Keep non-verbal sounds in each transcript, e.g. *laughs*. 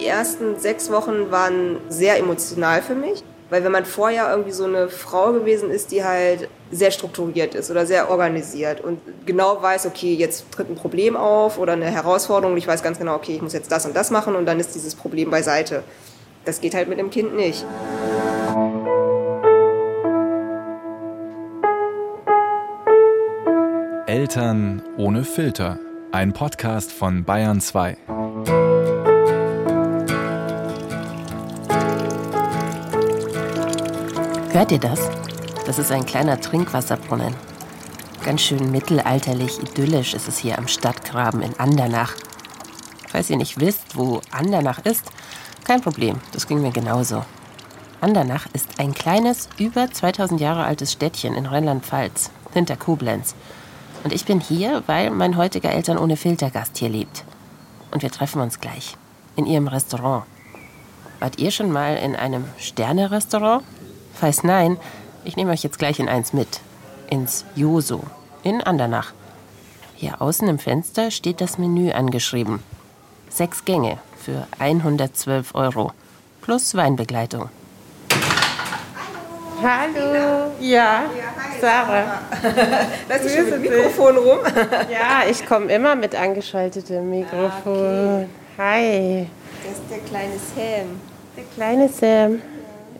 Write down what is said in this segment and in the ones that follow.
die ersten sechs Wochen waren sehr emotional für mich. Weil wenn man vorher irgendwie so eine Frau gewesen ist, die halt sehr strukturiert ist oder sehr organisiert und genau weiß, okay, jetzt tritt ein Problem auf oder eine Herausforderung und ich weiß ganz genau, okay, ich muss jetzt das und das machen und dann ist dieses Problem beiseite. Das geht halt mit dem Kind nicht. Eltern ohne Filter. Ein Podcast von Bayern 2. Hört ihr das? Das ist ein kleiner Trinkwasserbrunnen. Ganz schön mittelalterlich, idyllisch ist es hier am Stadtgraben in Andernach. Falls ihr nicht wisst, wo Andernach ist, kein Problem, das ging mir genauso. Andernach ist ein kleines, über 2000 Jahre altes Städtchen in Rheinland-Pfalz, hinter Koblenz. Und ich bin hier, weil mein heutiger Eltern ohne Filtergast hier lebt. Und wir treffen uns gleich. In ihrem Restaurant. Wart ihr schon mal in einem Sterne-Restaurant? Falls nein, ich nehme euch jetzt gleich in eins mit. Ins Joso in Andernach. Hier außen im Fenster steht das Menü angeschrieben. Sechs Gänge für 112 Euro. Plus Weinbegleitung. Hallo. Ja, Sarah. *laughs* Lässt du schon mit Mikrofon rum? *laughs* Ja, ich komme immer mit angeschaltetem Mikrofon. Hi. Das ist der kleine Sam. Der kleine Sam.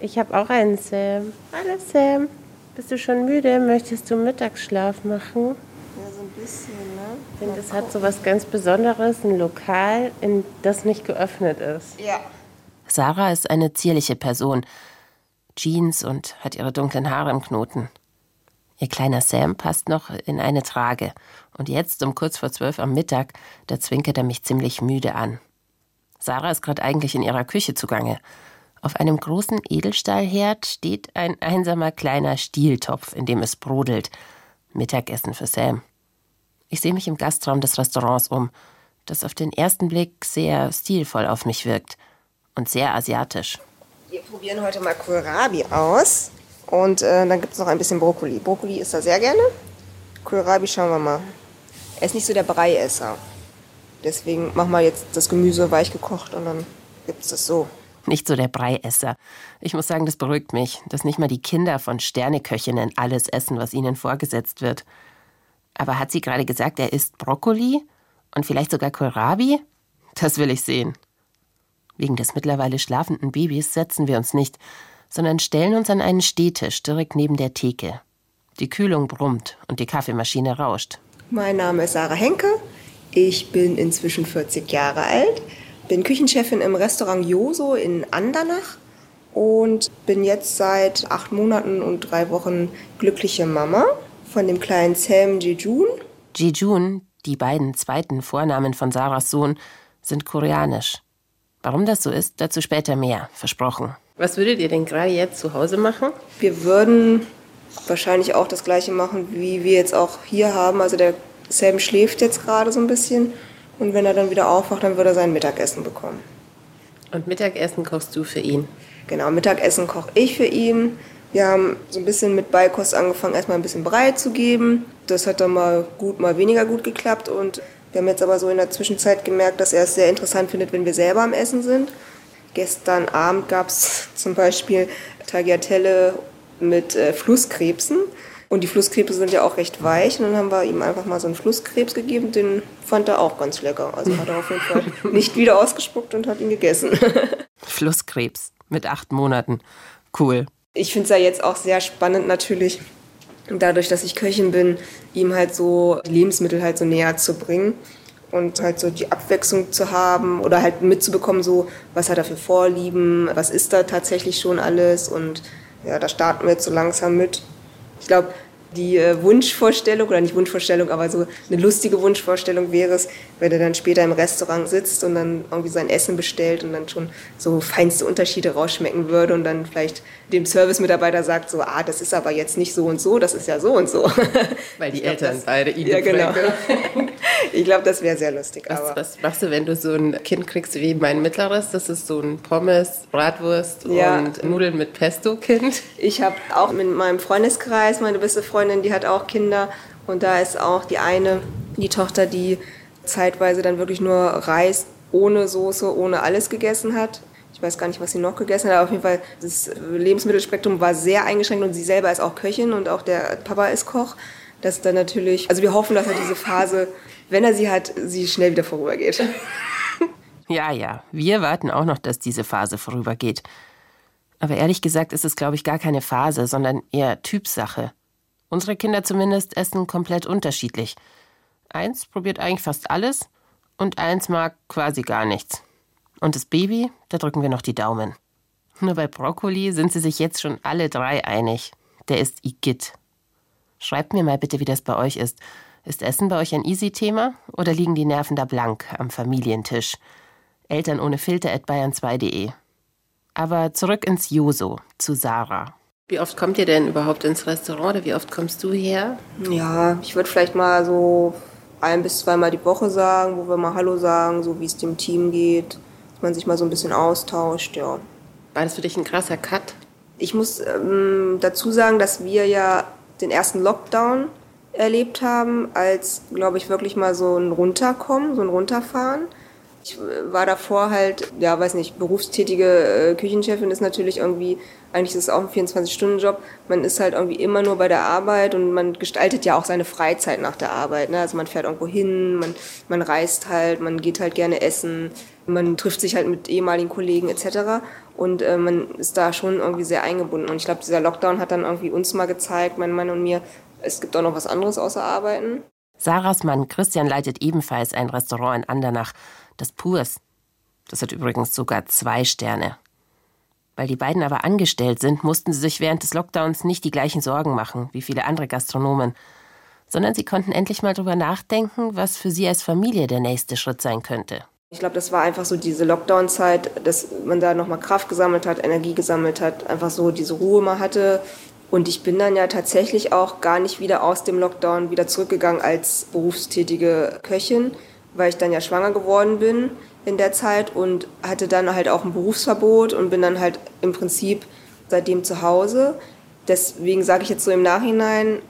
Ich habe auch einen Sam. Hallo Sam. Bist du schon müde? Möchtest du Mittagsschlaf machen? Ja, so ein bisschen, ne? Ich finde, das hat so was ganz Besonderes, ein Lokal, in das nicht geöffnet ist. Ja. Sarah ist eine zierliche Person. Jeans und hat ihre dunklen Haare im Knoten. Ihr kleiner Sam passt noch in eine Trage. Und jetzt, um kurz vor zwölf am Mittag, da zwinkert er mich ziemlich müde an. Sarah ist gerade eigentlich in ihrer Küche zugange. Auf einem großen Edelstahlherd steht ein einsamer kleiner Stieltopf, in dem es brodelt. Mittagessen für Sam. Ich sehe mich im Gastraum des Restaurants um, das auf den ersten Blick sehr stilvoll auf mich wirkt und sehr asiatisch. Wir probieren heute mal Kohlrabi aus. Und äh, dann gibt es noch ein bisschen Brokkoli. Brokkoli isst er sehr gerne. Kohlrabi schauen wir mal. Er ist nicht so der Breiesser. Deswegen machen wir jetzt das Gemüse weich gekocht und dann gibt es das so. Nicht so der Breiesser. Ich muss sagen, das beruhigt mich, dass nicht mal die Kinder von Sterneköchinnen alles essen, was ihnen vorgesetzt wird. Aber hat sie gerade gesagt, er isst Brokkoli und vielleicht sogar Kohlrabi? Das will ich sehen. Wegen des mittlerweile schlafenden Babys setzen wir uns nicht, sondern stellen uns an einen Stehtisch direkt neben der Theke. Die Kühlung brummt und die Kaffeemaschine rauscht. Mein Name ist Sarah Henke. Ich bin inzwischen 40 Jahre alt, bin Küchenchefin im Restaurant Joso in Andernach und bin jetzt seit acht Monaten und drei Wochen glückliche Mama von dem kleinen Sam Jejun. Jejun, die beiden zweiten Vornamen von Sarahs Sohn, sind koreanisch. Warum das so ist, dazu später mehr, versprochen. Was würdet ihr denn gerade jetzt zu Hause machen? Wir würden wahrscheinlich auch das gleiche machen, wie wir jetzt auch hier haben. Also der Sam schläft jetzt gerade so ein bisschen und wenn er dann wieder aufwacht, dann würde er sein Mittagessen bekommen. Und Mittagessen kochst du für ihn? Genau, Mittagessen koche ich für ihn. Wir haben so ein bisschen mit Beikost angefangen, erstmal ein bisschen Brei zu geben. Das hat dann mal gut, mal weniger gut geklappt und wir haben jetzt aber so in der Zwischenzeit gemerkt, dass er es sehr interessant findet, wenn wir selber am Essen sind. Gestern Abend gab es zum Beispiel Tagliatelle mit äh, Flusskrebsen. Und die Flusskrebse sind ja auch recht weich. Und dann haben wir ihm einfach mal so einen Flusskrebs gegeben. Den fand er auch ganz lecker. Also hat er auf jeden Fall *laughs* nicht wieder ausgespuckt und hat ihn gegessen. *laughs* Flusskrebs mit acht Monaten. Cool. Ich finde es ja jetzt auch sehr spannend natürlich, dadurch, dass ich Köchin bin, ihm halt so die Lebensmittel halt so näher zu bringen und halt so die Abwechslung zu haben oder halt mitzubekommen, so was hat er für Vorlieben, was ist da tatsächlich schon alles und ja, da starten wir jetzt so langsam mit. Ich glaube, die äh, Wunschvorstellung, oder nicht Wunschvorstellung, aber so eine lustige Wunschvorstellung wäre es, wenn er dann später im Restaurant sitzt und dann irgendwie sein Essen bestellt und dann schon so feinste Unterschiede rausschmecken würde und dann vielleicht dem Service-Mitarbeiter sagt so, ah, das ist aber jetzt nicht so und so, das ist ja so und so. Weil die glaub, Eltern das, beide ihn Ja, genau. Ich glaube, das wäre sehr lustig. Was, was, machst du, wenn du so ein Kind kriegst wie mein mittleres? Das ist so ein Pommes, Bratwurst ja. und Nudeln mit Pesto-Kind. Ich habe auch mit meinem Freundeskreis, meine beste Freundin, die hat auch Kinder und da ist auch die eine, die Tochter, die zeitweise dann wirklich nur Reis ohne Soße, ohne alles gegessen hat. Ich weiß gar nicht, was sie noch gegessen hat, aber auf jeden Fall das Lebensmittelspektrum war sehr eingeschränkt und sie selber ist auch Köchin und auch der Papa ist Koch. Das dann natürlich, also wir hoffen, dass er diese Phase, wenn er sie hat, sie schnell wieder vorübergeht. *laughs* Ja, ja, wir warten auch noch, dass diese Phase vorübergeht. Aber ehrlich gesagt ist es, glaube ich, gar keine Phase, sondern eher Typsache. Unsere Kinder zumindest essen komplett unterschiedlich. Eins probiert eigentlich fast alles und eins mag quasi gar nichts. Und das Baby, da drücken wir noch die Daumen. Nur bei Brokkoli sind sie sich jetzt schon alle drei einig. Der ist Igitt. Schreibt mir mal bitte, wie das bei euch ist. Ist Essen bei euch ein Easy-Thema oder liegen die Nerven da blank am Familientisch? Eltern ohne Filter at bayern2.de. Aber zurück ins Joso, zu Sarah. Wie oft kommt ihr denn überhaupt ins Restaurant oder wie oft kommst du her? Ja, ich würde vielleicht mal so ein bis zweimal die Woche sagen, wo wir mal Hallo sagen, so wie es dem Team geht, dass man sich mal so ein bisschen austauscht, ja. War das für dich ein krasser Cut? Ich muss ähm, dazu sagen, dass wir ja den ersten Lockdown erlebt haben, als, glaube ich, wirklich mal so ein Runterkommen, so ein Runterfahren. Ich war davor halt, ja, weiß nicht, berufstätige äh, Küchenchefin ist natürlich irgendwie, eigentlich ist es auch ein 24-Stunden-Job. Man ist halt irgendwie immer nur bei der Arbeit und man gestaltet ja auch seine Freizeit nach der Arbeit. Ne? Also man fährt irgendwo hin, man, man reist halt, man geht halt gerne essen, man trifft sich halt mit ehemaligen Kollegen etc. Und äh, man ist da schon irgendwie sehr eingebunden. Und ich glaube, dieser Lockdown hat dann irgendwie uns mal gezeigt, mein Mann und mir, es gibt auch noch was anderes außer Arbeiten. Sarahs Mann Christian leitet ebenfalls ein Restaurant in Andernach das Purs. Das hat übrigens sogar zwei Sterne. Weil die beiden aber angestellt sind, mussten sie sich während des Lockdowns nicht die gleichen Sorgen machen wie viele andere Gastronomen, sondern sie konnten endlich mal drüber nachdenken, was für sie als Familie der nächste Schritt sein könnte. Ich glaube, das war einfach so diese Lockdown-Zeit, dass man da nochmal Kraft gesammelt hat, Energie gesammelt hat, einfach so diese Ruhe mal hatte. Und ich bin dann ja tatsächlich auch gar nicht wieder aus dem Lockdown wieder zurückgegangen als berufstätige Köchin, weil ich dann ja schwanger geworden bin in der Zeit und hatte dann halt auch ein Berufsverbot und bin dann halt im Prinzip seitdem zu Hause. Deswegen sage ich jetzt so im Nachhinein,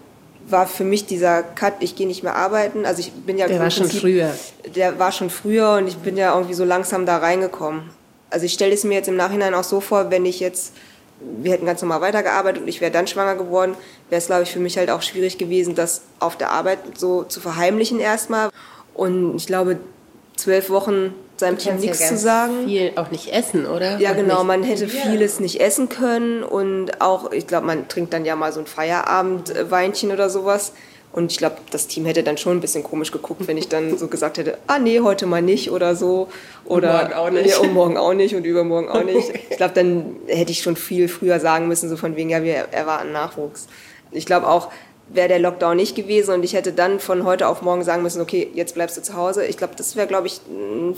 war für mich dieser Cut, ich gehe nicht mehr arbeiten. Also ich bin ja der war schon früher. Der war schon früher und ich bin ja irgendwie so langsam da reingekommen. Also ich stelle es mir jetzt im Nachhinein auch so vor, wenn ich jetzt, wir hätten ganz normal weitergearbeitet und ich wäre dann schwanger geworden, wäre es glaube ich für mich halt auch schwierig gewesen, das auf der Arbeit so zu verheimlichen erstmal. Und ich glaube, zwölf Wochen seinem Team nichts ja zu sagen. Viel auch nicht essen, oder? Ja, und genau. Man hätte vieles nicht essen können und auch, ich glaube, man trinkt dann ja mal so ein Feierabendweinchen oder sowas. Und ich glaube, das Team hätte dann schon ein bisschen komisch geguckt, wenn ich dann so gesagt hätte, ah nee, heute mal nicht oder so. Oder und morgen auch nicht. Ja, und morgen auch nicht und übermorgen auch nicht. *laughs* Ich glaube, dann hätte ich schon viel früher sagen müssen, so von wegen, ja, wir erwarten Nachwuchs. Ich glaube auch, wäre der Lockdown nicht gewesen und ich hätte dann von heute auf morgen sagen müssen, okay, jetzt bleibst du zu Hause. Ich glaube, das wäre, glaube ich,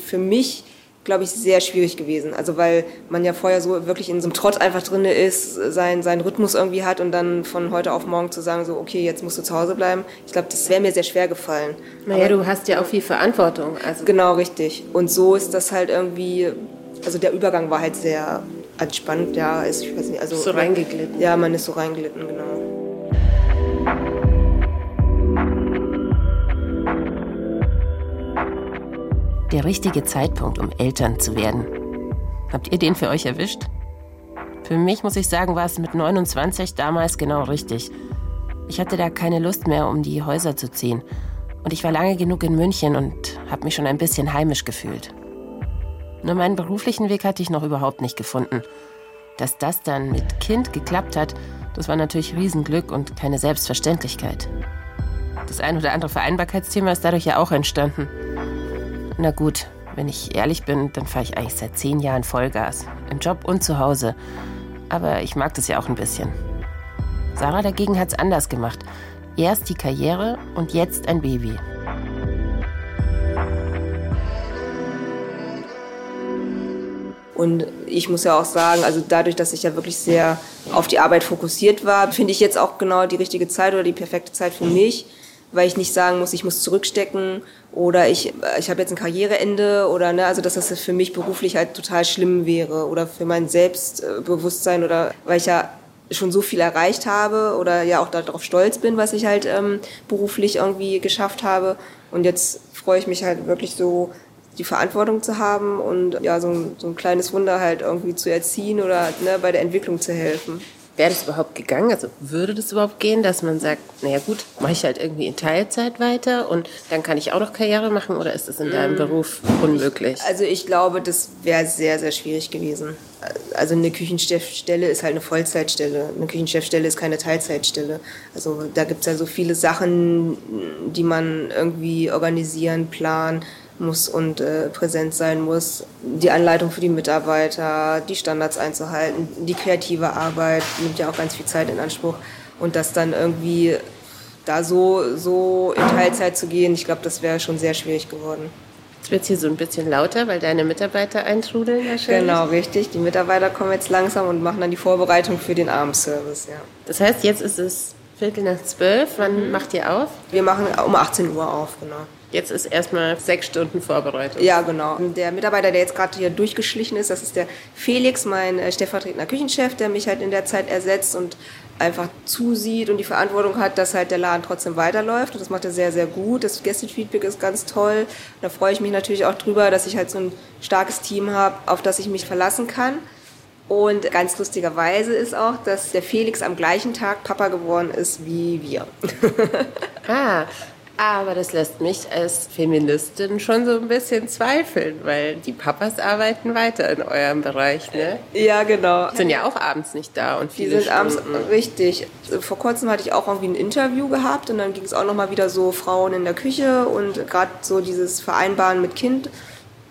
für mich, glaube ich, sehr schwierig gewesen. Also weil man ja vorher so wirklich in so einem Trott einfach drin ist, sein, seinen Rhythmus irgendwie hat und dann von heute auf morgen zu sagen, so, okay, jetzt musst du zu Hause bleiben. Ich glaube, das wäre mir sehr schwer gefallen. Naja, Aber, du hast ja auch viel Verantwortung. Also. Genau, richtig. Und so ist das halt irgendwie, also der Übergang war halt sehr entspannt, ja, ist, ich weiß nicht, also. So reingeglitten. Ja, man ist so reingelitten, genau. Der richtige Zeitpunkt, um Eltern zu werden. Habt ihr den für euch erwischt? Für mich muss ich sagen, war es mit 29 damals genau richtig. Ich hatte da keine Lust mehr, um die Häuser zu ziehen. Und ich war lange genug in München und habe mich schon ein bisschen heimisch gefühlt. Nur meinen beruflichen Weg hatte ich noch überhaupt nicht gefunden. Dass das dann mit Kind geklappt hat, das war natürlich Riesenglück und keine Selbstverständlichkeit. Das ein oder andere Vereinbarkeitsthema ist dadurch ja auch entstanden. Na gut, wenn ich ehrlich bin, dann fahre ich eigentlich seit zehn Jahren Vollgas. Im Job und zu Hause. Aber ich mag das ja auch ein bisschen. Sarah dagegen hat es anders gemacht. Erst die Karriere und jetzt ein Baby. Und ich muss ja auch sagen, also dadurch, dass ich ja wirklich sehr auf die Arbeit fokussiert war, finde ich jetzt auch genau die richtige Zeit oder die perfekte Zeit für mich, weil ich nicht sagen muss, ich muss zurückstecken oder ich, ich habe jetzt ein Karriereende oder ne, also dass das für mich beruflich halt total schlimm wäre oder für mein Selbstbewusstsein oder weil ich ja schon so viel erreicht habe oder ja auch darauf stolz bin, was ich halt ähm, beruflich irgendwie geschafft habe. Und jetzt freue ich mich halt wirklich so die Verantwortung zu haben und ja, so ein, so ein kleines Wunder halt irgendwie zu erziehen oder ne, bei der Entwicklung zu helfen. Wäre das überhaupt gegangen? Also würde das überhaupt gehen, dass man sagt, naja gut, mache ich halt irgendwie in Teilzeit weiter und dann kann ich auch noch Karriere machen oder ist das in deinem mm. Beruf unmöglich? Also ich glaube, das wäre sehr, sehr schwierig gewesen. Also eine Küchenchefstelle ist halt eine Vollzeitstelle. Eine Küchenchefstelle ist keine Teilzeitstelle. Also da gibt es ja so viele Sachen, die man irgendwie organisieren, planen muss und äh, präsent sein muss. Die Anleitung für die Mitarbeiter, die Standards einzuhalten, die kreative Arbeit nimmt ja auch ganz viel Zeit in Anspruch. Und das dann irgendwie da so, so in Teilzeit zu gehen, ich glaube, das wäre schon sehr schwierig geworden. Jetzt wird es hier so ein bisschen lauter, weil deine Mitarbeiter eintrudeln wahrscheinlich. Genau, richtig. Die Mitarbeiter kommen jetzt langsam und machen dann die Vorbereitung für den Abendservice, ja. Das heißt, jetzt ist es Viertel nach zwölf. Wann mhm. macht ihr auf? Wir machen um 18 Uhr auf, genau. Jetzt ist erstmal sechs Stunden Vorbereitung. Ja, genau. Der Mitarbeiter, der jetzt gerade hier durchgeschlichen ist, das ist der Felix, mein äh, stellvertretender Küchenchef, der mich halt in der Zeit ersetzt und einfach zusieht und die Verantwortung hat, dass halt der Laden trotzdem weiterläuft. Und das macht er sehr, sehr gut. Das Gästefeedback ist ganz toll. Da freue ich mich natürlich auch drüber, dass ich halt so ein starkes Team habe, auf das ich mich verlassen kann. Und ganz lustigerweise ist auch, dass der Felix am gleichen Tag Papa geworden ist wie wir. *laughs* ah, aber das lässt mich als Feministin schon so ein bisschen zweifeln, weil die Papas arbeiten weiter in eurem Bereich, ne? Ja, genau. Sind ja auch abends nicht da und viele Die sind Stunden. abends, richtig. Vor kurzem hatte ich auch irgendwie ein Interview gehabt und dann ging es auch nochmal wieder so Frauen in der Küche und gerade so dieses Vereinbaren mit Kind.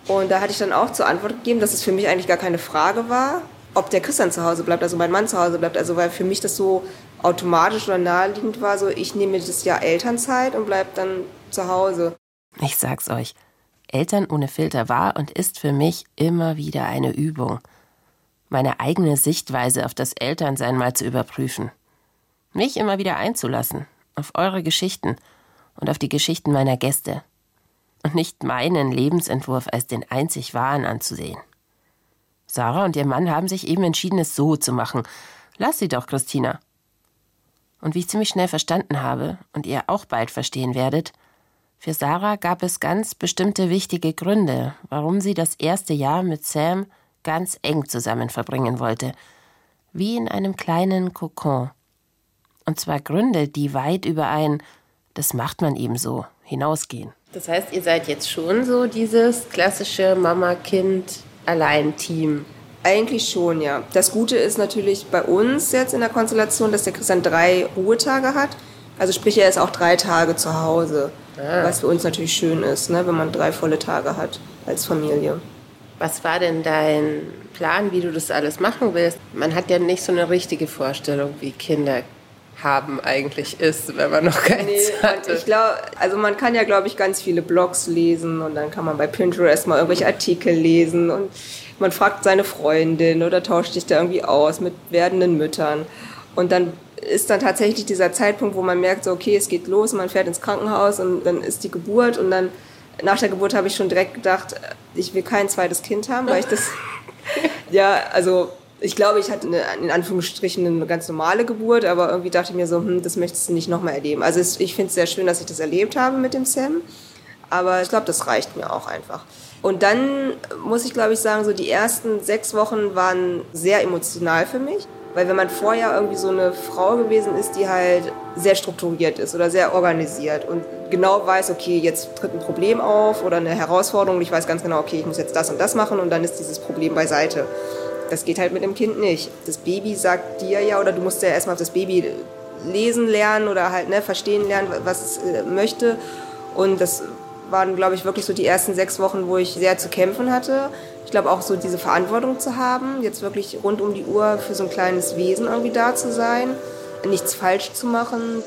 Und da hatte ich dann auch zur Antwort gegeben, dass es für mich eigentlich gar keine Frage war, ob der Christian zu Hause bleibt, also mein Mann zu Hause bleibt. Also weil für mich das so automatisch oder naheliegend war, so ich nehme das Jahr Elternzeit und bleib dann zu Hause. Ich sag's euch, Eltern ohne Filter war und ist für mich immer wieder eine Übung. Meine eigene Sichtweise auf das Elternsein mal zu überprüfen. Mich immer wieder einzulassen auf eure Geschichten und auf die Geschichten meiner Gäste. Und nicht meinen Lebensentwurf als den einzig wahren anzusehen. Sarah und ihr Mann haben sich eben entschieden, es so zu machen. Lass sie doch, Christina. Und wie ich ziemlich schnell verstanden habe und ihr auch bald verstehen werdet, für Sarah gab es ganz bestimmte wichtige Gründe, warum sie das erste Jahr mit Sam ganz eng zusammen verbringen wollte, wie in einem kleinen Kokon. Und zwar Gründe, die weit über ein das macht man eben so hinausgehen. Das heißt, ihr seid jetzt schon so dieses klassische Mama-Kind-Allein-Team. Eigentlich schon, ja. Das Gute ist natürlich bei uns jetzt in der Konstellation, dass der Christian drei Ruhetage hat. Also sprich, er ist auch drei Tage zu Hause. Ah. Was für uns natürlich schön ist, ne, wenn man drei volle Tage hat als Familie. Was war denn dein Plan, wie du das alles machen willst? Man hat ja nicht so eine richtige Vorstellung, wie Kinder haben eigentlich ist, wenn man noch keins nee, hatte. Ich glaube, also man kann ja, glaube ich, ganz viele Blogs lesen und dann kann man bei Pinterest mal irgendwelche Artikel lesen und man fragt seine Freundin oder tauscht sich da irgendwie aus mit werdenden Müttern. Und dann ist dann tatsächlich dieser Zeitpunkt, wo man merkt, so, okay, es geht los, man fährt ins Krankenhaus und dann ist die Geburt und dann nach der Geburt habe ich schon direkt gedacht, ich will kein zweites Kind haben, weil ich das, *laughs* ja, also ich glaube, ich hatte eine, in Anführungsstrichen eine ganz normale Geburt, aber irgendwie dachte ich mir so, hm, das möchtest du nicht nochmal erleben. Also es, ich finde es sehr schön, dass ich das erlebt habe mit dem Sam, aber ich glaube, das reicht mir auch einfach. Und dann muss ich, glaube ich, sagen, so die ersten sechs Wochen waren sehr emotional für mich. Weil wenn man vorher irgendwie so eine Frau gewesen ist, die halt sehr strukturiert ist oder sehr organisiert und genau weiß, okay, jetzt tritt ein Problem auf oder eine Herausforderung und ich weiß ganz genau, okay, ich muss jetzt das und das machen und dann ist dieses Problem beiseite. Das geht halt mit dem Kind nicht. Das Baby sagt dir ja, oder du musst ja erstmal das Baby lesen lernen oder halt ne, verstehen lernen, was es äh, möchte. Und das waren, glaube ich, wirklich so die ersten sechs Wochen, wo ich sehr zu kämpfen hatte. Ich glaube auch so diese Verantwortung zu haben, jetzt wirklich rund um die Uhr für so ein kleines Wesen irgendwie da zu sein, nichts falsch zu machen.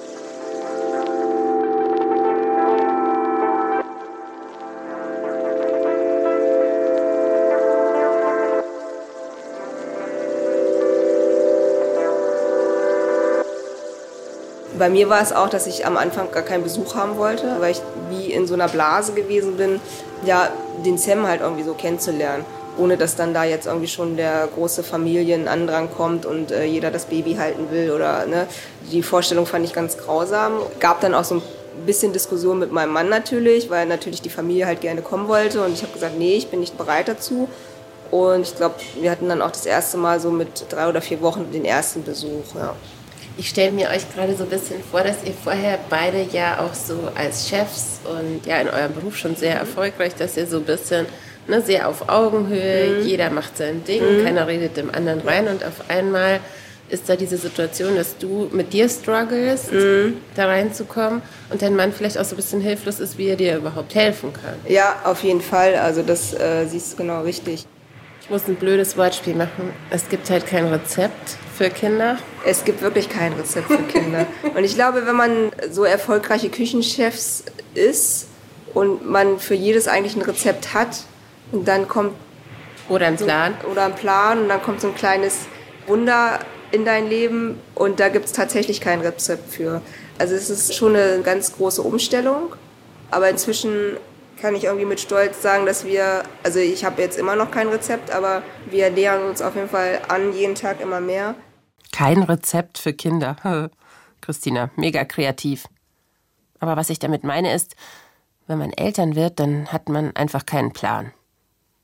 Bei mir war es auch, dass ich am Anfang gar keinen Besuch haben wollte, weil ich wie in so einer Blase gewesen bin, ja, den Sam halt irgendwie so kennenzulernen. Ohne dass dann da jetzt irgendwie schon der große Familienandrang kommt und äh, jeder das Baby halten will oder ne. Die Vorstellung fand ich ganz grausam. Gab dann auch so ein bisschen Diskussion mit meinem Mann natürlich, weil natürlich die Familie halt gerne kommen wollte. Und ich habe gesagt, nee, ich bin nicht bereit dazu. Und ich glaube, wir hatten dann auch das erste Mal so mit drei oder vier Wochen den ersten Besuch. Ja. Ich stelle mir euch gerade so ein bisschen vor, dass ihr vorher beide ja auch so als Chefs und ja in eurem Beruf schon sehr erfolgreich, dass ihr so ein bisschen ne, sehr auf Augenhöhe, mhm. jeder macht sein Ding, mhm. keiner redet dem anderen rein und auf einmal ist da diese Situation, dass du mit dir struggles, mhm. da reinzukommen und dein Mann vielleicht auch so ein bisschen hilflos ist, wie er dir überhaupt helfen kann. Ja, auf jeden Fall. Also das äh, siehst du genau richtig. Ich muss ein blödes Wortspiel machen. Es gibt halt kein Rezept für Kinder. Es gibt wirklich kein Rezept für Kinder. und ich glaube, wenn man so erfolgreiche Küchenchefs ist und man für jedes eigentlich ein Rezept hat, und dann kommt oder ein Plan so, oder ein Plan und dann kommt so ein kleines Wunder in dein Leben und da gibt es tatsächlich kein Rezept für. Also es ist schon eine ganz große Umstellung, aber inzwischen kann ich irgendwie mit Stolz sagen, dass wir, also ich habe jetzt immer noch kein Rezept, aber wir nähern uns auf jeden Fall an, jeden Tag immer mehr. Kein Rezept für Kinder. *laughs* Christina, mega kreativ. Aber was ich damit meine ist, wenn man Eltern wird, dann hat man einfach keinen Plan.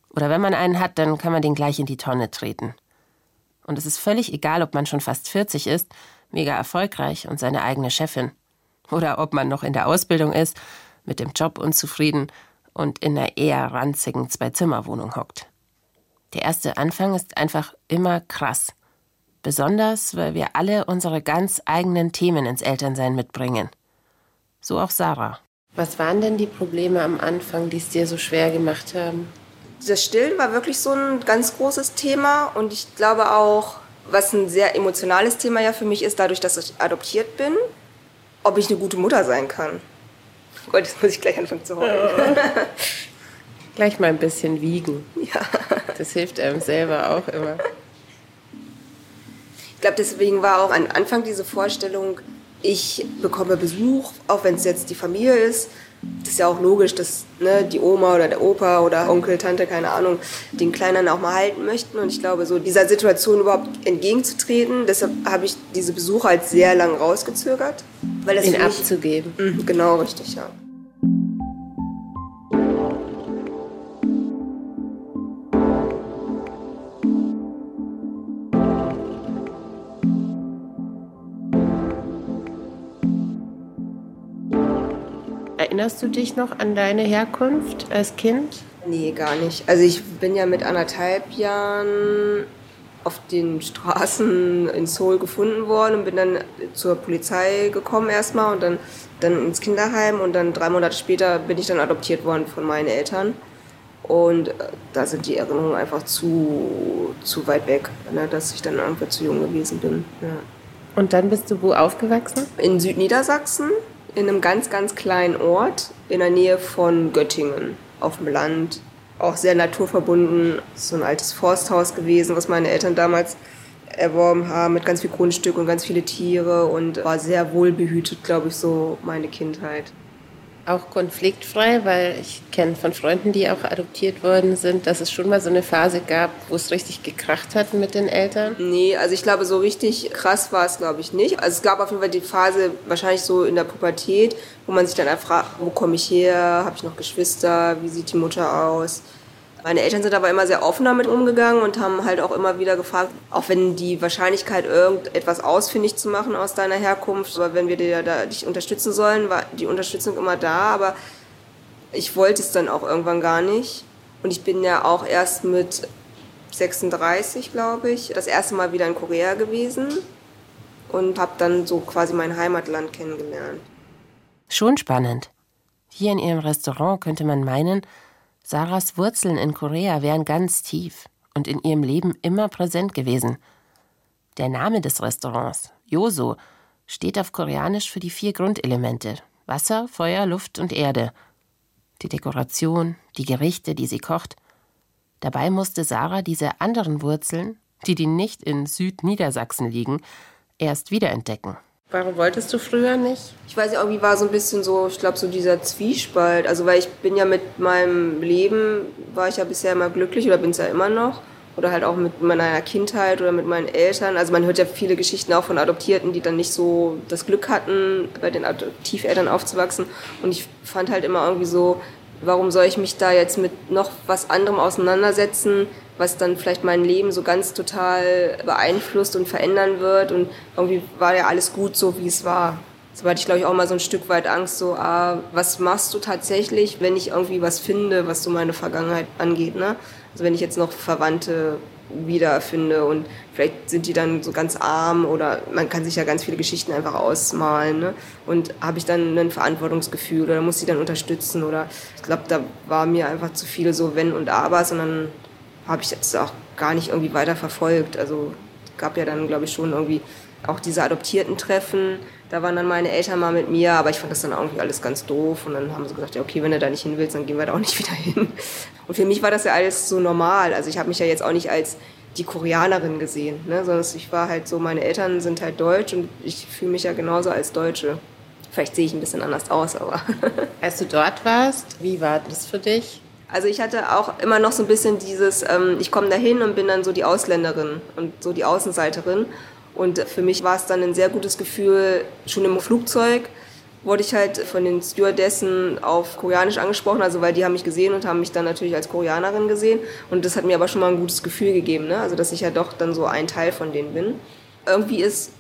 Oder wenn man einen hat, dann kann man den gleich in die Tonne treten. Und es ist völlig egal, ob man schon fast 40 ist, mega erfolgreich und seine eigene Chefin. Oder ob man noch in der Ausbildung ist, mit dem Job unzufrieden und in einer eher ranzigen Zwei-Zimmer-Wohnung hockt. Der erste Anfang ist einfach immer krass. Besonders, weil wir alle unsere ganz eigenen Themen ins Elternsein mitbringen. So auch Sarah. Was waren denn die Probleme am Anfang, die es dir so schwer gemacht haben? Das Stillen war wirklich so ein ganz großes Thema und ich glaube auch, was ein sehr emotionales Thema ja für mich ist, dadurch, dass ich adoptiert bin, ob ich eine gute Mutter sein kann. Oh Gott, jetzt muss ich gleich anfangen zu heulen. Ja. *laughs* gleich mal ein bisschen wiegen. Ja. Das hilft einem selber auch immer. Ich glaube, deswegen war auch am Anfang diese Vorstellung, ich bekomme Besuch, auch wenn es jetzt die Familie ist, das ist ja auch logisch, dass ne, die Oma oder der Opa oder Onkel, Tante, keine Ahnung, den Kleinen auch mal halten möchten. Und ich glaube, so dieser Situation überhaupt entgegenzutreten, deshalb habe ich diese Besuche als sehr lang rausgezögert. Weil das ihn abzugeben. Mh, genau, richtig, ja. Erinnerst du dich noch an deine Herkunft als Kind? Nee, gar nicht. Also ich bin ja mit anderthalb Jahren auf den Straßen in Seoul gefunden worden und bin dann zur Polizei gekommen erstmal und dann, dann ins Kinderheim und dann drei Monate später bin ich dann adoptiert worden von meinen Eltern. Und äh, da sind die Erinnerungen einfach zu, zu weit weg, ne, dass ich dann einfach zu jung gewesen bin. Ja. Und dann bist du wo aufgewachsen? In Südniedersachsen in einem ganz, ganz kleinen Ort in der Nähe von Göttingen auf dem Land. Auch sehr naturverbunden. So ein altes Forsthaus gewesen, was meine Eltern damals erworben haben, mit ganz viel Grundstück und ganz viele Tiere und war sehr wohlbehütet, glaube ich, so meine Kindheit auch konfliktfrei, weil ich kenne von Freunden, die auch adoptiert worden sind, dass es schon mal so eine Phase gab, wo es richtig gekracht hat mit den Eltern? Nee, also ich glaube, so richtig krass war es, glaube ich, nicht. Also es gab auf jeden Fall die Phase, wahrscheinlich so in der Pubertät, wo man sich dann fragt, wo komme ich her, habe ich noch Geschwister, wie sieht die Mutter aus? Meine Eltern sind aber immer sehr offen damit umgegangen und haben halt auch immer wieder gefragt, auch wenn die Wahrscheinlichkeit, irgendetwas ausfindig zu machen aus deiner Herkunft, aber wenn wir dir da dich unterstützen sollen, war die Unterstützung immer da, aber ich wollte es dann auch irgendwann gar nicht. Und ich bin ja auch erst mit 36, glaube ich, das erste Mal wieder in Korea gewesen und habe dann so quasi mein Heimatland kennengelernt. Schon spannend. Hier in ihrem Restaurant könnte man meinen, Sarahs Wurzeln in Korea wären ganz tief und in ihrem Leben immer präsent gewesen. Der Name des Restaurants, Yoso, steht auf Koreanisch für die vier Grundelemente Wasser, Feuer, Luft und Erde. Die Dekoration, die Gerichte, die sie kocht. Dabei musste Sarah diese anderen Wurzeln, die die nicht in Südniedersachsen liegen, erst wiederentdecken. Warum wolltest du früher nicht? Ich weiß nicht, irgendwie war so ein bisschen so, ich glaube, so dieser Zwiespalt. Also, weil ich bin ja mit meinem Leben, war ich ja bisher immer glücklich oder bin es ja immer noch. oder halt auch mit meiner Kindheit oder mit meinen Eltern. Also man hört ja viele Geschichten auch von Adoptierten, die dann nicht so das Glück hatten, bei den Adoptiveltern aufzuwachsen. Und ich fand halt immer irgendwie so, warum soll ich mich da jetzt mit noch was anderem auseinandersetzen, was dann vielleicht mein Leben so ganz total beeinflusst und verändern wird. Und irgendwie war ja alles gut so, wie es war. So hatte ich, glaube ich, auch mal so ein Stück weit Angst, so, ah, was machst du tatsächlich, wenn ich irgendwie was finde, was so meine Vergangenheit angeht, ne? Also wenn ich jetzt noch Verwandte wiederfinde und vielleicht sind die dann so ganz arm oder man kann sich ja ganz viele Geschichten einfach ausmalen. Ne? Und habe ich dann ein Verantwortungsgefühl oder muss sie dann unterstützen oder ich glaube, da war mir einfach zu viel so Wenn und Aber, sondern habe ich jetzt auch gar nicht irgendwie weiter verfolgt. Also gab ja dann, glaube ich, schon irgendwie auch diese adoptierten Treffen. Da waren dann meine Eltern mal mit mir, aber ich fand das dann irgendwie alles ganz doof. Und dann haben sie gesagt, ja, okay, wenn du da nicht hin willst, dann gehen wir da auch nicht *laughs* wieder hin. Und für mich war das ja alles so normal. Also ich habe mich ja jetzt auch nicht als die Koreanerin gesehen, ne? sondern ich war halt so, meine Eltern sind halt deutsch und ich fühle mich ja genauso als Deutsche. Vielleicht sehe ich ein bisschen anders aus, aber. *laughs* Als du dort warst, wie war das für dich? Also ich hatte auch immer noch so ein bisschen dieses, ähm, ich komme da hin und bin dann so die Ausländerin und so die Außenseiterin. Und für mich war es dann ein sehr gutes Gefühl, schon im Flugzeug wurde ich halt von den Stewardessen auf Koreanisch angesprochen, also weil die haben mich gesehen und haben mich dann natürlich als Koreanerin gesehen. Und das hat mir aber schon mal ein gutes Gefühl gegeben, ne? also dass ich ja doch dann so ein Teil von denen bin. Irgendwie ist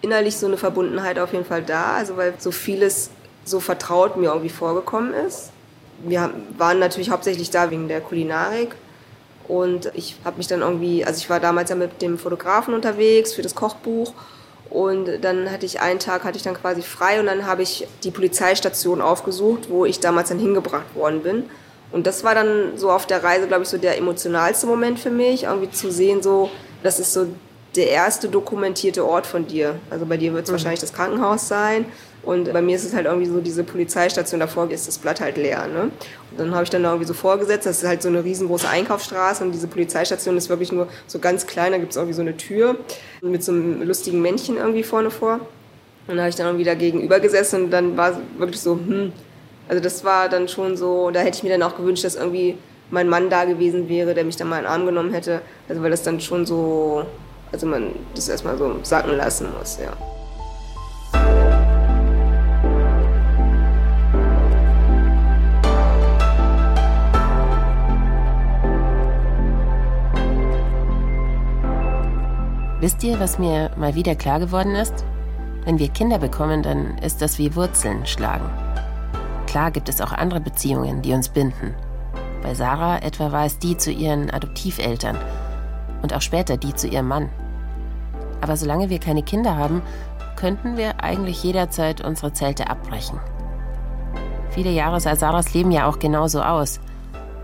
innerlich so eine Verbundenheit auf jeden Fall da, also weil so vieles so vertraut mir irgendwie vorgekommen ist. Wir waren natürlich hauptsächlich da wegen der Kulinarik und ich habe mich dann irgendwie, also ich war damals ja mit dem Fotografen unterwegs für das Kochbuch und dann hatte ich einen Tag, hatte ich dann quasi frei und dann habe ich die Polizeistation aufgesucht, wo ich damals dann hingebracht worden bin. Und das war dann so auf der Reise, glaube ich, so der emotionalste Moment für mich, irgendwie zu sehen, so, das ist so der erste dokumentierte Ort von dir. Also bei dir wird es mhm. wahrscheinlich das Krankenhaus sein. Und bei mir ist es halt irgendwie so diese Polizeistation, davor ist das Blatt halt leer. Ne? Und dann habe ich dann irgendwie so vorgesetzt, das ist halt so eine riesengroße Einkaufsstraße und diese Polizeistation ist wirklich nur so ganz klein, da gibt es irgendwie so eine Tür mit so einem lustigen Männchen irgendwie vorne vor. Und da habe ich dann irgendwie da gegenüber gesessen und dann war es wirklich so, hm, also das war dann schon so, da hätte ich mir dann auch gewünscht, dass irgendwie mein Mann da gewesen wäre, der mich dann mal in den Arm genommen hätte. Also weil das dann schon so, also man das erstmal so sacken lassen muss, ja. Wisst ihr, was mir mal wieder klar geworden ist? Wenn wir Kinder bekommen, dann ist das wie Wurzeln schlagen. Klar gibt es auch andere Beziehungen, die uns binden. Bei Sarah etwa war es die zu ihren Adoptiveltern und auch später die zu ihrem Mann. Aber solange wir keine Kinder haben, könnten wir eigentlich jederzeit unsere Zelte abbrechen. Viele Jahre sah Sarahs Leben ja auch genauso aus.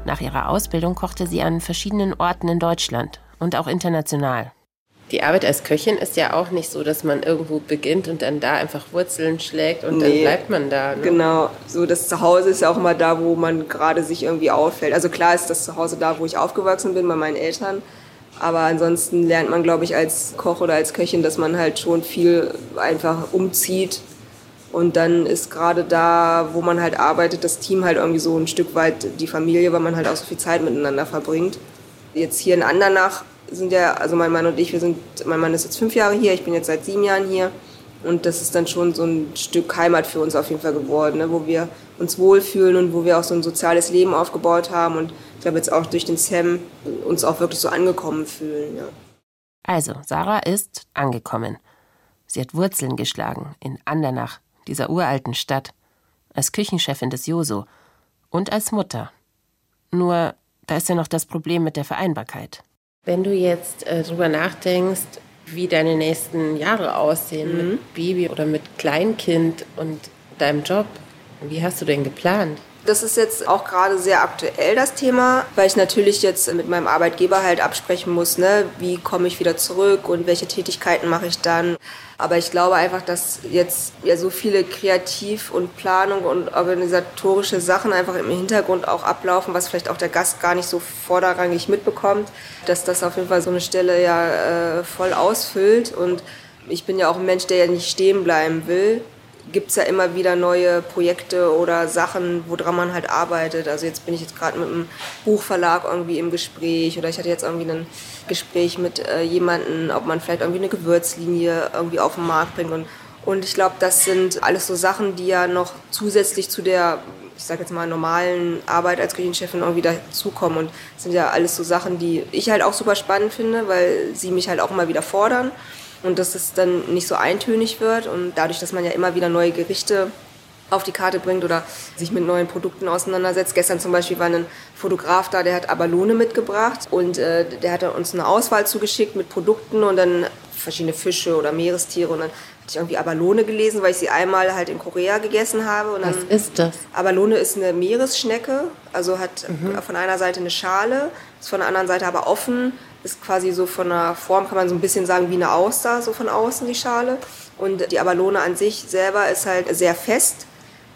Nach ihrer Ausbildung kochte sie an verschiedenen Orten in Deutschland und auch international. Die Arbeit als Köchin ist ja auch nicht so, dass man irgendwo beginnt und dann da einfach Wurzeln schlägt und nee, dann bleibt man da. Ne? Genau, so das Zuhause ist ja auch immer da, wo man gerade sich irgendwie auffällt. Also klar ist das Zuhause da, wo ich aufgewachsen bin, bei meinen Eltern. Aber ansonsten lernt man, glaube ich, als Koch oder als Köchin, dass man halt schon viel einfach umzieht. Und dann ist gerade da, wo man halt arbeitet, das Team halt irgendwie so ein Stück weit die Familie, weil man halt auch so viel Zeit miteinander verbringt. Jetzt hier in Andernach sind ja, also mein Mann und ich, wir sind, mein Mann ist jetzt fünf Jahre hier, ich bin jetzt seit sieben Jahren hier. Und das ist dann schon so ein Stück Heimat für uns auf jeden Fall geworden, ne, wo wir uns wohlfühlen und wo wir auch so ein soziales Leben aufgebaut haben und ich glaube jetzt auch durch den Sam uns auch wirklich so angekommen fühlen. Ja. Also, Sarah ist angekommen. Sie hat Wurzeln geschlagen in Andernach, dieser uralten Stadt, als Küchenchefin des Joso und als Mutter. Nur, da ist ja noch das Problem mit der Vereinbarkeit. Wenn du jetzt äh, drüber nachdenkst, wie deine nächsten Jahre aussehen mhm. mit Baby oder mit Kleinkind und deinem Job, wie hast du denn geplant? Das ist jetzt auch gerade sehr aktuell, das Thema, weil ich natürlich jetzt mit meinem Arbeitgeber halt absprechen muss, ne, wie komme ich wieder zurück und welche Tätigkeiten mache ich dann. Aber ich glaube einfach, dass jetzt ja so viele Kreativ- und Planung und organisatorische Sachen einfach im Hintergrund auch ablaufen, was vielleicht auch der Gast gar nicht so vorderrangig mitbekommt, dass das auf jeden Fall so eine Stelle ja äh, voll ausfüllt. Und ich bin ja auch ein Mensch, der ja nicht stehen bleiben will gibt es ja immer wieder neue Projekte oder Sachen, woran man halt arbeitet. Also jetzt bin ich jetzt gerade mit einem Buchverlag irgendwie im Gespräch oder ich hatte jetzt irgendwie ein Gespräch mit äh, jemandem, ob man vielleicht irgendwie eine Gewürzlinie irgendwie auf den Markt bringt. Und, und ich glaube, das sind alles so Sachen, die ja noch zusätzlich zu der ich sage jetzt mal, normalen Arbeit als Küchenchefin irgendwie dazukommen. Und das sind ja alles so Sachen, die ich halt auch super spannend finde, weil sie mich halt auch immer wieder fordern und dass es dann nicht so eintönig wird. Und dadurch, dass man ja immer wieder neue Gerichte auf die Karte bringt oder sich mit neuen Produkten auseinandersetzt. Gestern zum Beispiel war ein Fotograf da, der hat Abalone mitgebracht und äh, der hat uns eine Auswahl zugeschickt mit Produkten und dann verschiedene Fische oder Meerestiere und dann ich irgendwie Abalone gelesen, weil ich sie einmal halt in Korea gegessen habe. Und Was ist das? Abalone ist eine Meeresschnecke, also hat mhm. von einer Seite eine Schale, ist von der anderen Seite aber offen, ist quasi so von der Form, kann man so ein bisschen sagen, wie eine Auster, so von außen die Schale. Und die Abalone an sich selber ist halt sehr fest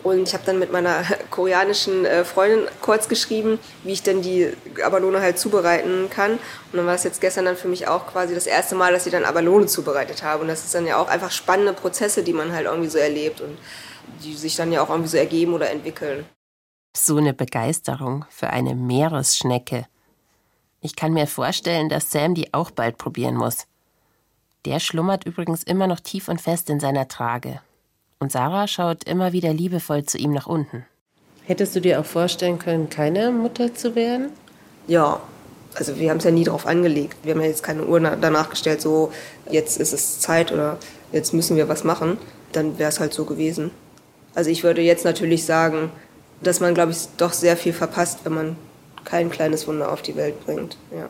und ich habe dann mit meiner *laughs* koreanischen äh, Freundin kurz geschrieben, wie ich denn die Abalone halt zubereiten kann. Und dann war es jetzt gestern dann für mich auch quasi das erste Mal, dass ich dann Abalone zubereitet habe. Und das ist dann ja auch einfach spannende Prozesse, die man halt irgendwie so erlebt und die sich dann ja auch irgendwie so ergeben oder entwickeln. So eine Begeisterung für eine Meeresschnecke. Ich kann mir vorstellen, dass Sam die auch bald probieren muss. Der schlummert übrigens immer noch tief und fest in seiner Trage. Und Sarah schaut immer wieder liebevoll zu ihm nach unten. Hättest du dir auch vorstellen können, keine Mutter zu werden? Ja, also wir haben es ja nie darauf angelegt. Wir haben ja jetzt keine Uhr danach gestellt, so jetzt ist es Zeit oder jetzt müssen wir was machen. Dann wäre es halt so gewesen. Also ich würde jetzt natürlich sagen, dass man, glaube ich, doch sehr viel verpasst, wenn man kein kleines Wunder auf die Welt bringt. Ja.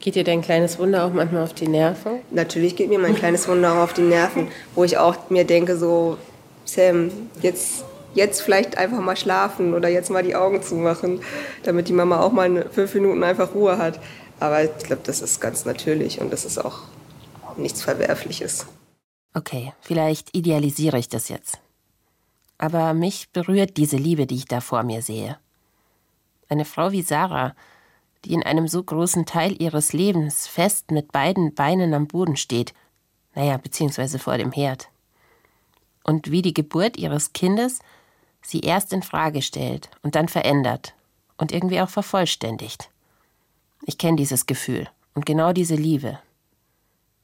Geht dir dein kleines Wunder auch manchmal auf die Nerven? Natürlich geht mir mein kleines Wunder auch auf die Nerven, wo ich auch mir denke, so Sam, jetzt, jetzt vielleicht einfach mal schlafen oder jetzt mal die Augen zumachen, damit die Mama auch mal fünf Minuten einfach Ruhe hat. Aber ich glaube, das ist ganz natürlich und das ist auch nichts Verwerfliches. Okay, vielleicht idealisiere ich das jetzt. Aber mich berührt diese Liebe, die ich da vor mir sehe. Eine Frau wie Sarah, die in einem so großen Teil ihres Lebens fest mit beiden Beinen am Boden steht, naja, beziehungsweise vor dem Herd und wie die Geburt ihres Kindes sie erst in Frage stellt und dann verändert und irgendwie auch vervollständigt. Ich kenne dieses Gefühl und genau diese Liebe.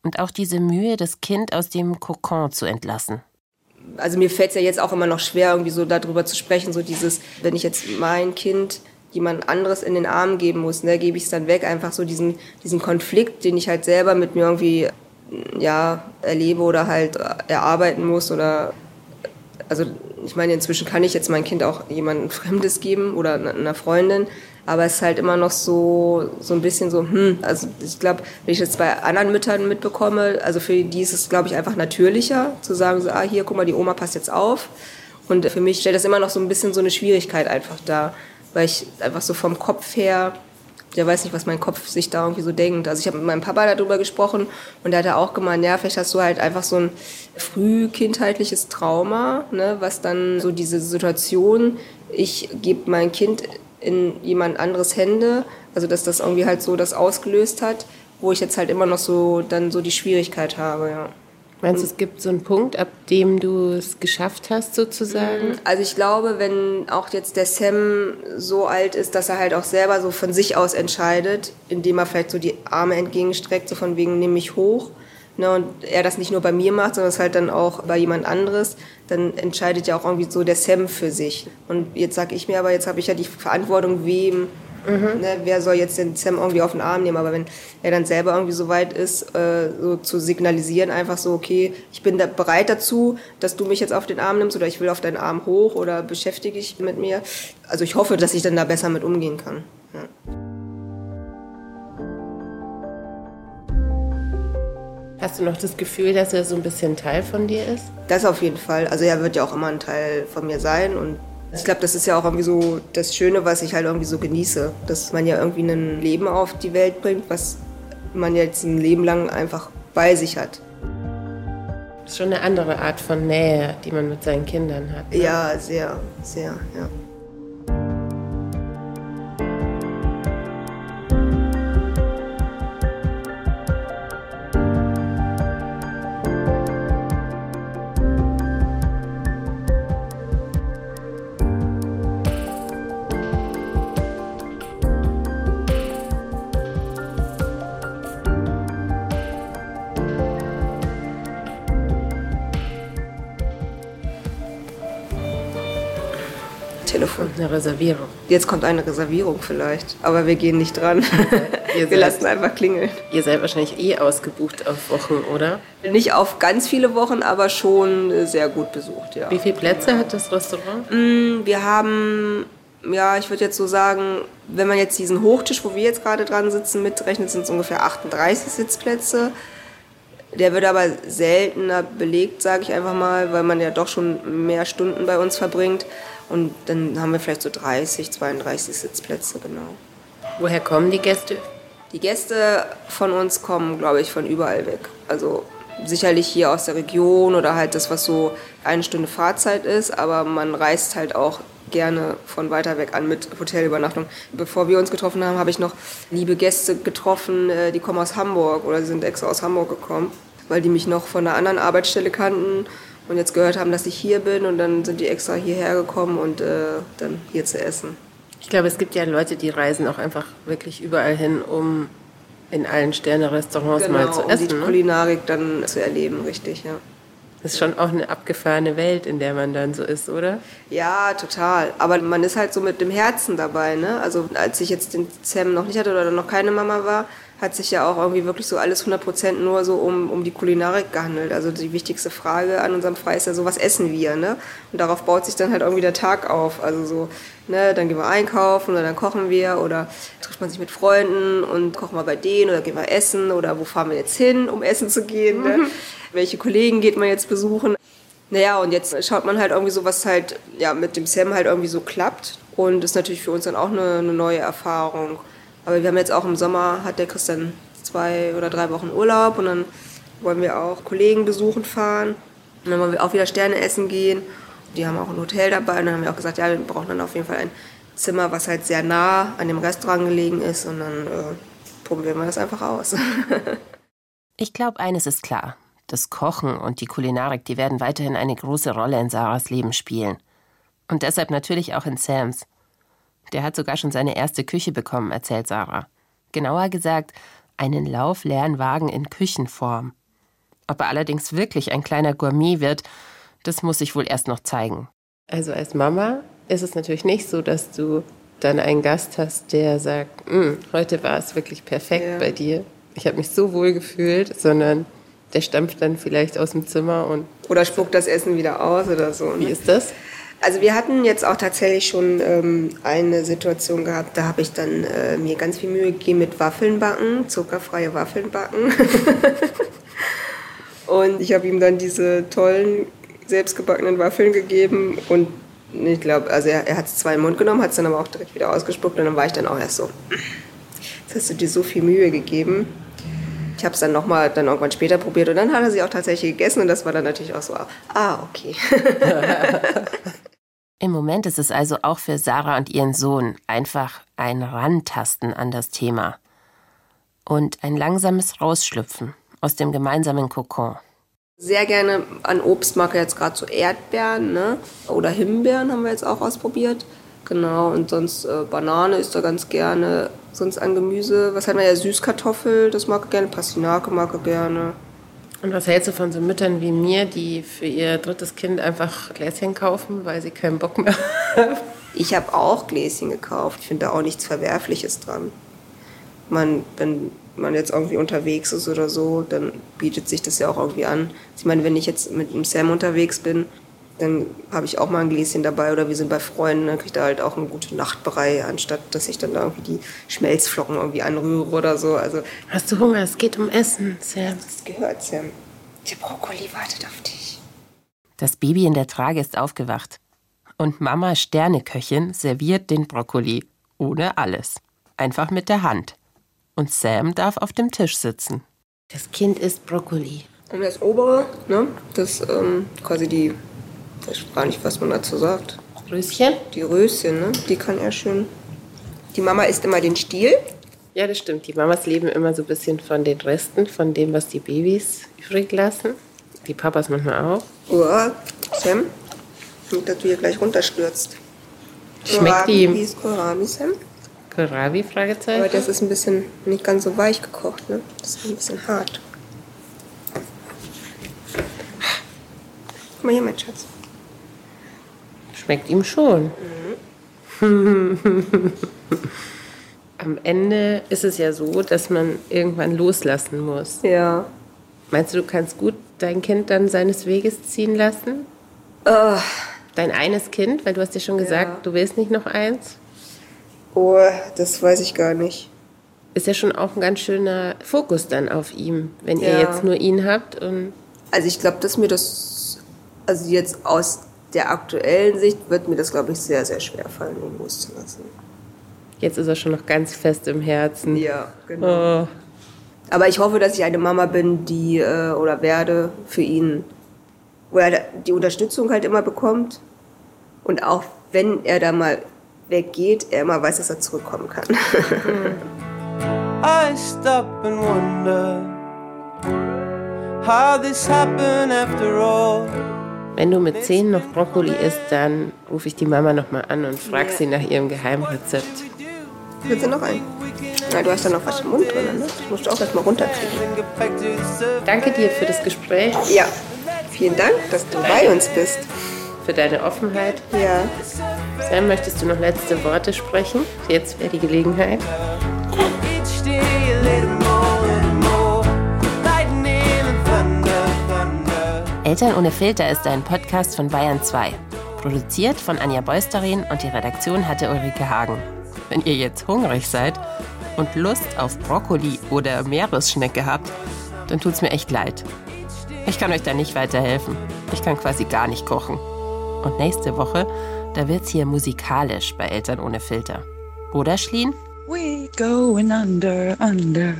Und auch diese Mühe, das Kind aus dem Kokon zu entlassen. Also mir fällt es ja jetzt auch immer noch schwer, irgendwie so darüber zu sprechen, so dieses, wenn ich jetzt mein Kind jemand anderes in den Arm geben muss, ne, gebe ich es dann weg, einfach so diesen, diesen Konflikt, den ich halt selber mit mir irgendwie ja, erlebe oder halt erarbeiten muss oder also ich meine, inzwischen kann ich jetzt mein Kind auch jemandem *laughs* Fremdes geben oder einer Freundin, aber es ist halt immer noch so, so ein bisschen so, hm, also ich glaube, wenn ich das bei anderen Müttern mitbekomme, also für die ist es, glaube ich, einfach natürlicher zu sagen, so, ah, hier, guck mal, die Oma passt jetzt auf. Und für mich stellt das immer noch so ein bisschen so eine Schwierigkeit einfach da, weil ich einfach so vom Kopf her der weiß nicht, was mein Kopf sich da irgendwie so denkt. Also ich habe mit meinem Papa darüber gesprochen und der hat ja auch gemeint, ja, vielleicht hast du halt einfach so ein frühkindheitliches Trauma, ne, was dann so diese Situation, ich gebe mein Kind in jemand anderes Hände, also dass das irgendwie halt so das ausgelöst hat, wo ich jetzt halt immer noch so dann so die Schwierigkeit habe, ja. Meinst du, es gibt so einen Punkt, ab dem du es geschafft hast, sozusagen? Mhm. Also ich glaube, wenn auch jetzt der Sam so alt ist, dass er halt auch selber so von sich aus entscheidet, indem er vielleicht so die Arme entgegenstreckt, so von wegen, nimm mich hoch, ne, und er das nicht nur bei mir macht, sondern es halt dann auch bei jemand anderes, dann entscheidet ja auch irgendwie so der Sam für sich. Und jetzt sag ich mir aber, jetzt habe ich ja die Verantwortung, wem Mhm. Ne, wer soll jetzt den Sam irgendwie auf den Arm nehmen? Aber wenn er dann selber irgendwie so weit ist, äh, so zu signalisieren, einfach so, okay, ich bin da bereit dazu, dass du mich jetzt auf den Arm nimmst oder ich will auf deinen Arm hoch oder beschäftige dich mit mir. Also ich hoffe, dass ich dann da besser mit umgehen kann. Hast du noch das Gefühl, dass er so ein bisschen Teil von dir ist? Das auf jeden Fall. Also er wird ja auch immer ein Teil von mir sein und ich glaube, das ist ja auch irgendwie so das Schöne, was ich halt irgendwie so genieße, dass man ja irgendwie ein Leben auf die Welt bringt, was man jetzt ein Leben lang einfach bei sich hat. Das ist schon eine andere Art von Nähe, die man mit seinen Kindern hat. Ne? Ja, sehr, sehr, ja. Reservierung. Jetzt kommt eine Reservierung vielleicht, aber wir gehen nicht dran. *laughs* Wir seid- lassen einfach klingeln. Ihr seid wahrscheinlich eh ausgebucht auf Wochen, oder? Nicht auf ganz viele Wochen, aber schon sehr gut besucht, ja. Wie viele Plätze hat das Restaurant? Wir haben, ja, ich würde jetzt so sagen, wenn man jetzt diesen Hochtisch, wo wir jetzt gerade dran sitzen, mitrechnet, sind es ungefähr 38 Sitzplätze. Der wird aber seltener belegt, sage ich einfach mal, weil man ja doch schon mehr Stunden bei uns verbringt. Und dann haben wir vielleicht so 30, 32 Sitzplätze, genau. Woher kommen die Gäste? Die Gäste von uns kommen, glaube ich, von überall weg. Also sicherlich hier aus der Region oder halt das, was so eine Stunde Fahrzeit ist, aber man reist halt auch gerne von weiter weg an mit Hotelübernachtung. Bevor wir uns getroffen haben, habe ich noch liebe Gäste getroffen, äh, die kommen aus Hamburg oder sind extra aus Hamburg gekommen, weil die mich noch von einer anderen Arbeitsstelle kannten und jetzt gehört haben, dass ich hier bin und dann sind die extra hierher gekommen und äh, dann hier zu essen. Ich glaube, es gibt ja Leute, die reisen auch einfach wirklich überall hin, um in allen Sterne-Restaurants mal zu um die essen. Ne? Kulinarik dann zu erleben, richtig, ja. Das ist schon auch eine abgefahrene Welt, in der man dann so ist, oder? Ja, total. Aber man ist halt so mit dem Herzen dabei, ne? Also als ich jetzt den Sam noch nicht hatte oder noch keine Mama war, hat sich ja auch irgendwie wirklich so alles 100% nur so um, um die Kulinarik gehandelt. Also die wichtigste Frage an unserem Frei ist ja so, was essen wir, ne? Und darauf baut sich dann halt irgendwie der Tag auf. Also so, ne, dann gehen wir einkaufen oder dann kochen wir oder trifft man sich mit Freunden und kochen wir bei denen oder gehen wir essen oder wo fahren wir jetzt hin, um essen zu gehen, ne? Welche Kollegen geht man jetzt besuchen? Naja, und jetzt schaut man halt irgendwie so, was halt ja, mit dem Sam halt irgendwie so klappt. Und ist natürlich für uns dann auch eine, eine neue Erfahrung. Aber wir haben jetzt auch im Sommer, hat der Christian zwei oder drei Wochen Urlaub und dann wollen wir auch Kollegen besuchen fahren. Und dann wollen wir auch wieder Sterne essen gehen. Die haben auch ein Hotel dabei und dann haben wir auch gesagt, ja, wir brauchen dann auf jeden Fall ein Zimmer, was halt sehr nah an dem Restaurant gelegen ist und dann äh, probieren wir das einfach aus. *laughs* Ich glaube, eines ist klar. Das Kochen und die Kulinarik, die werden weiterhin eine große Rolle in Sarahs Leben spielen. Und deshalb natürlich auch in Sams. Der hat sogar schon seine erste Küche bekommen, erzählt Sarah. Genauer gesagt, einen laufleeren Wagen in Küchenform. Ob er allerdings wirklich ein kleiner Gourmet wird, das muss sich wohl erst noch zeigen. Also als Mama ist es natürlich nicht so, dass du dann einen Gast hast, der sagt, "Mm, heute war es wirklich perfekt Ja. bei dir. Ich habe mich so wohl gefühlt, sondern der stampft dann vielleicht aus dem Zimmer und oder spuckt das Essen wieder aus oder so. wie Ne? ist das? Also wir hatten jetzt auch tatsächlich schon ähm, eine Situation gehabt, da habe ich dann äh, mir ganz viel Mühe gegeben mit Waffeln backen, zuckerfreie Waffeln backen. *laughs* und ich habe ihm dann diese tollen selbstgebackenen Waffeln gegeben und ich glaube, also er, er hat es zwar in den Mund genommen, hat es dann aber auch direkt wieder ausgespuckt und dann war ich dann auch erst so, jetzt hast du dir so viel Mühe gegeben. Ich habe es dann nochmal dann irgendwann später probiert und dann hat er sie auch tatsächlich gegessen und das war dann natürlich auch so, ah, okay. *laughs* Im Moment ist es also auch für Sarah und ihren Sohn einfach ein Rantasten an das Thema. Und ein langsames Rausschlüpfen aus dem gemeinsamen Kokon. Sehr gerne an Obst mag er jetzt gerade so Erdbeeren, ne? Oder Himbeeren haben wir jetzt auch ausprobiert. Genau, und sonst äh, Banane isst er ganz gerne. Sonst an Gemüse, was hat man ja? Süßkartoffel, das mag er gerne. Pastinake mag er gerne. Und was hältst du von so Müttern wie mir, die für ihr drittes Kind einfach Gläschen kaufen, weil sie keinen Bock mehr haben? Ich habe auch Gläschen gekauft. Ich finde da auch nichts Verwerfliches dran. Man, wenn man jetzt irgendwie unterwegs ist oder so, dann bietet sich das ja auch irgendwie an. Ich meine, wenn ich jetzt mit dem Sam unterwegs bin, dann habe ich auch mal ein Gläschen dabei oder wir sind bei Freunden, dann kriege ich da halt auch eine gute Nachtbrei, anstatt dass ich dann da irgendwie die Schmelzflocken irgendwie anrühre oder so. Also Hast du Hunger? Es geht um Essen, Sam. das gehört Sam. Der Brokkoli wartet auf dich. Das Baby in der Trage ist aufgewacht. Und Mama Sterneköchin serviert den Brokkoli. Ohne alles. Einfach mit der Hand. Und Sam darf auf dem Tisch sitzen. Das Kind isst Brokkoli. Und das obere, ne, das ähm, quasi die, ich weiß gar nicht, was man dazu sagt. Röschen? Die Röschen, ne? Die kann er schön. Die Mama isst immer den Stiel. Ja, das stimmt. Die Mamas leben immer so ein bisschen von den Resten, von dem, was die Babys übrig lassen. Die Papas manchmal auch. Uah, Sam. Nicht, dass du hier gleich runterstürzt. Schmeckt die- Wie ist Kohlrabi, Sam? Kohlrabi? Aber Fragezeichen. das ist ein bisschen nicht ganz so weich gekocht, ne? Das ist ein bisschen hart. Guck mal hier, mein Schatz. Schmeckt ihm schon. *laughs* Am Ende ist es ja so, dass man irgendwann loslassen muss. Ja. Meinst du, du kannst gut dein Kind dann seines Weges ziehen lassen? Uh, Dein eines Kind, weil du hast ja schon gesagt, Ja. du willst nicht noch eins. oh, das weiß ich gar nicht. Ist ja schon auch ein ganz schöner Fokus dann auf ihm, wenn ihr Ja. jetzt nur ihn habt. Und Also ich glaube, dass mir das, also jetzt aus der aktuellen Sicht wird mir das, glaube ich, sehr, sehr schwer fallen, ihn loszulassen. jetzt ist er schon noch ganz fest im Herzen. Ja, genau. Oh. Aber ich hoffe, dass ich eine Mama bin, die äh, oder werde für ihn, wo er die Unterstützung halt immer bekommt. Und auch wenn er da mal weggeht, er immer weiß, dass er zurückkommen kann. *laughs* I stop and wonder how this happened after all. Wenn du mit 10 noch Brokkoli isst, dann rufe ich die Mama nochmal an und frage Ja. sie nach ihrem Geheimrezept. Willst du noch einen? Na, du hast da noch was im Mund drin, ne? Das musst du auch erstmal runterkriegen. Danke dir für das Gespräch, Ja, vielen Dank, dass du bei uns bist. für deine Offenheit. Ja. Sam, möchtest du noch letzte Worte sprechen? Jetzt wäre die Gelegenheit. Eltern ohne Filter ist ein Podcast von Bayern 2. Produziert von Anja Beusterin und die Redaktion hatte Ulrike Hagen. Wenn ihr jetzt hungrig seid und Lust auf Brokkoli oder Meeresschnecke habt, dann tut's mir echt leid. Ich kann euch da nicht weiterhelfen. Ich kann quasi gar nicht kochen. Und nächste Woche, da wird's hier musikalisch bei Eltern ohne Filter. Oder Schlien? We going under, under.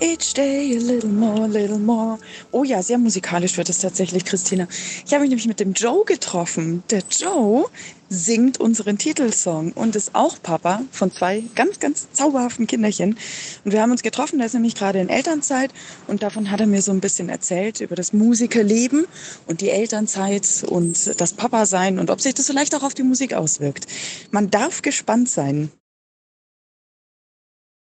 Each day a little more, little more. Oh ja, sehr musikalisch wird es tatsächlich, Christina. Ich habe mich nämlich mit dem Joe getroffen. Der Joe singt unseren Titelsong und ist auch Papa von zwei ganz, ganz zauberhaften Kinderchen. Und wir haben uns getroffen, der ist nämlich gerade in Elternzeit und davon hat er mir so ein bisschen erzählt über das Musikerleben und die Elternzeit und das Papa sein und ob sich das vielleicht auch auf die Musik auswirkt. Man darf gespannt sein.